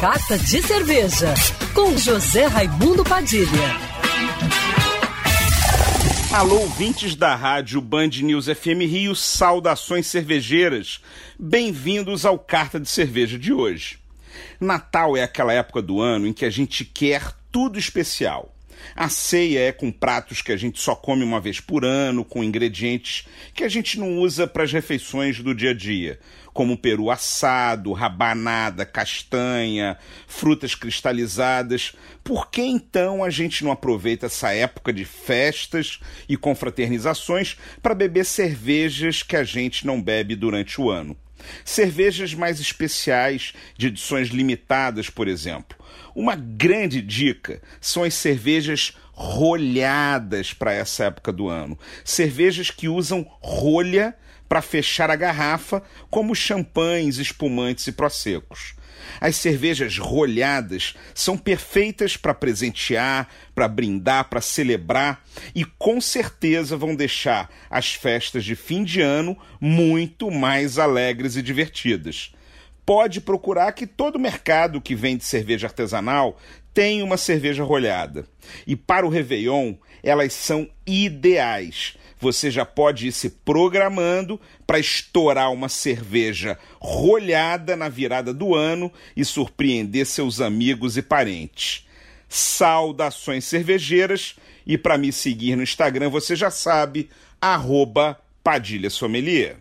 Carta de Cerveja, com José Raimundo Padilha. Alô, ouvintes da rádio Band News FM Rio, saudações cervejeiras. Bem-vindos ao Carta de Cerveja de hoje. Natal é aquela época do ano em que a gente quer tudo especial. A ceia é com pratos que a gente só come uma vez por ano, com ingredientes que a gente não usa para as refeições do dia a dia, como peru assado, rabanada, castanha, frutas cristalizadas. Por que então a gente não aproveita essa época de festas e confraternizações para beber cervejas que a gente não bebe durante o ano? Cervejas mais especiais, de edições limitadas, por exemplo. Uma grande dica são as cervejas rolhadas para essa época do ano. Cervejas que usam rolha para fechar a garrafa, como champanhes, espumantes e prosecos. As cervejas rolhadas são perfeitas para presentear, para brindar, para celebrar e com certeza vão deixar as festas de fim de ano muito mais alegres e divertidas. Pode procurar que todo mercado que vende cerveja artesanal tem uma cerveja rolhada. E para o Réveillon, elas são ideais você já pode ir se programando para estourar uma cerveja rolhada na virada do ano e surpreender seus amigos e parentes. Saudações cervejeiras e para me seguir no Instagram você já sabe, arroba Padilha Sommelier.